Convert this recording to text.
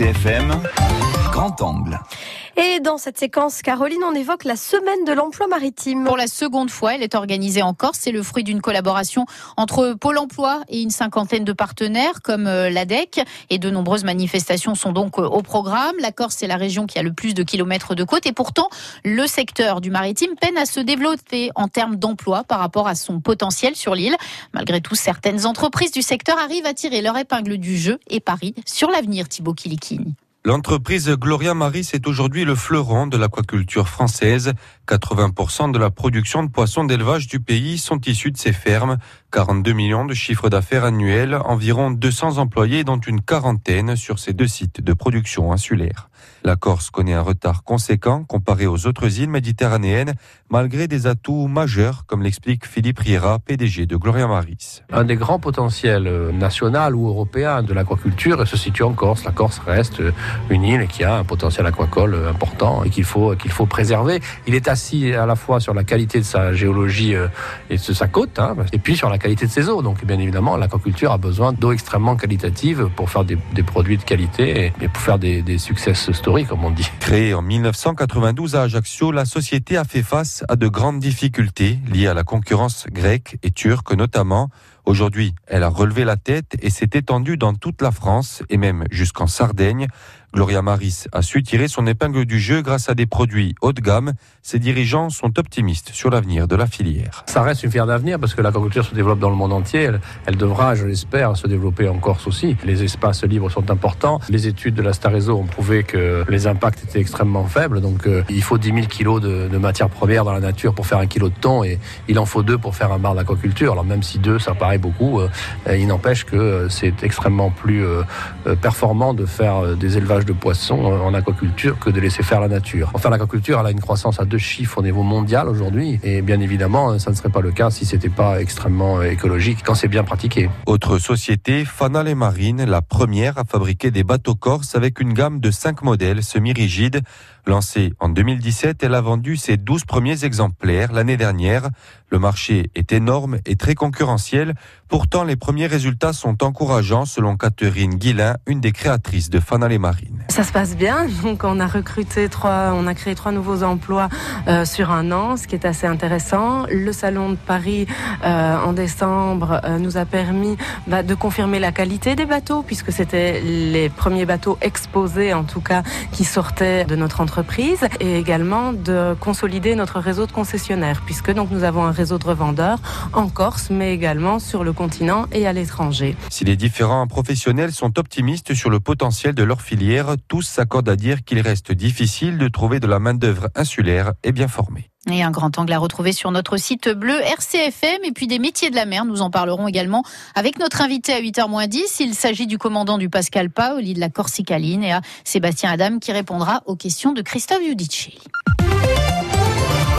RCFM, grand angle. Et dans cette séquence, Caroline, on évoque la semaine de l'emploi maritime. Pour la seconde fois, elle est organisée en Corse. C'est le fruit d'une collaboration entre Pôle emploi et une cinquantaine de partenaires comme euh, l'ADEC. Et de nombreuses manifestations sont donc euh, au programme. La Corse, est la région qui a le plus de kilomètres de côte. Et pourtant, le secteur du maritime peine à se développer en termes d'emploi par rapport à son potentiel sur l'île. Malgré tout, certaines entreprises du secteur arrivent à tirer leur épingle du jeu et parient sur l'avenir, Thibaut Kilikini. L'entreprise Gloria Maris est aujourd'hui le fleuron de l'aquaculture française. 80% de la production de poissons d'élevage du pays sont issus de ces fermes. 42 millions de chiffres d'affaires annuels, environ 200 employés dont une quarantaine sur ces deux sites de production insulaire. La Corse connaît un retard conséquent comparé aux autres îles méditerranéennes, malgré des atouts majeurs, comme l'explique Philippe Riera, PDG de Gloria Maris. Un des grands potentiels national ou européen de l'aquaculture se situe en Corse. La Corse reste une île qui a un potentiel aquacole euh, important et qu'il faut, qu'il faut préserver. Il est assis à la fois sur la qualité de sa géologie et de sa côte, hein, et puis sur la qualité de ses eaux. Donc, bien évidemment, l'aquaculture a besoin d'eau extrêmement qualitative pour faire des, produits de qualité et, pour faire des, des success stories, comme on dit. Créée en 1992 à Ajaccio, la société a fait face à de grandes difficultés liées à la concurrence grecque et turque notamment. Aujourd'hui, elle a relevé la tête et s'est étendue dans toute la France et même jusqu'en Sardaigne. Gloria Maris a su tirer son épingle du jeu grâce à des produits haut de gamme. Ses dirigeants sont optimistes sur l'avenir de la filière. Ça reste une fière d'avenir parce que l'aquaculture se développe dans le monde entier. Elle, devra, je l'espère, se développer en Corse aussi. Les espaces libres sont importants. Les études de la Starezo ont prouvé que les impacts étaient extrêmement faibles. Donc euh, il faut 10 000 kilos de, de matières premières dans la nature pour faire un kilo de thon et il en faut deux pour faire un bar d'aquaculture. Alors même si deux, ça paraît beaucoup, euh, il n'empêche que euh, c'est extrêmement plus performant de faire des élevages de poissons en aquaculture que de laisser faire la nature. Enfin, l'aquaculture, elle a une croissance à deux chiffres au niveau mondial aujourd'hui. Et bien évidemment, ça ne serait pas le cas si c'était pas extrêmement écologique quand c'est bien pratiqué. Autre société, Fanal Marine, la première à fabriquer des bateaux corses avec une gamme de cinq modèles semi-rigides. Lancée en 2017, elle a vendu ses 12 premiers exemplaires l'année dernière. Le marché est énorme et très concurrentiel. Pourtant, les premiers résultats sont encourageants selon Catherine Guillain, une des créatrices de Fanal Marine. Ça se passe bien. Donc, on a recruté trois, on a créé trois nouveaux emplois euh, sur un an, ce qui est assez intéressant. Le salon de Paris euh, en décembre euh, nous a permis bah, de confirmer la qualité des bateaux, puisque c'était les premiers bateaux exposés, en tout cas, qui sortaient de notre entreprise, et également de consolider notre réseau de concessionnaires, puisque donc nous avons un réseau de revendeurs en Corse, mais également sur le continent et à l'étranger. Si les différents professionnels sont optimistes sur le potentiel de leur filière, tous s'accordent à dire qu'il reste difficile de trouver de la main-d'œuvre insulaire et bien formée. Et un grand angle à retrouver sur notre site bleu RCFM et puis des métiers de la mer. Nous en parlerons également avec notre invité à 8h10. Il s'agit du commandant du Pascal Paoli de la Corsicaline et à Sébastien Adam qui répondra aux questions de Christophe Giudicelli.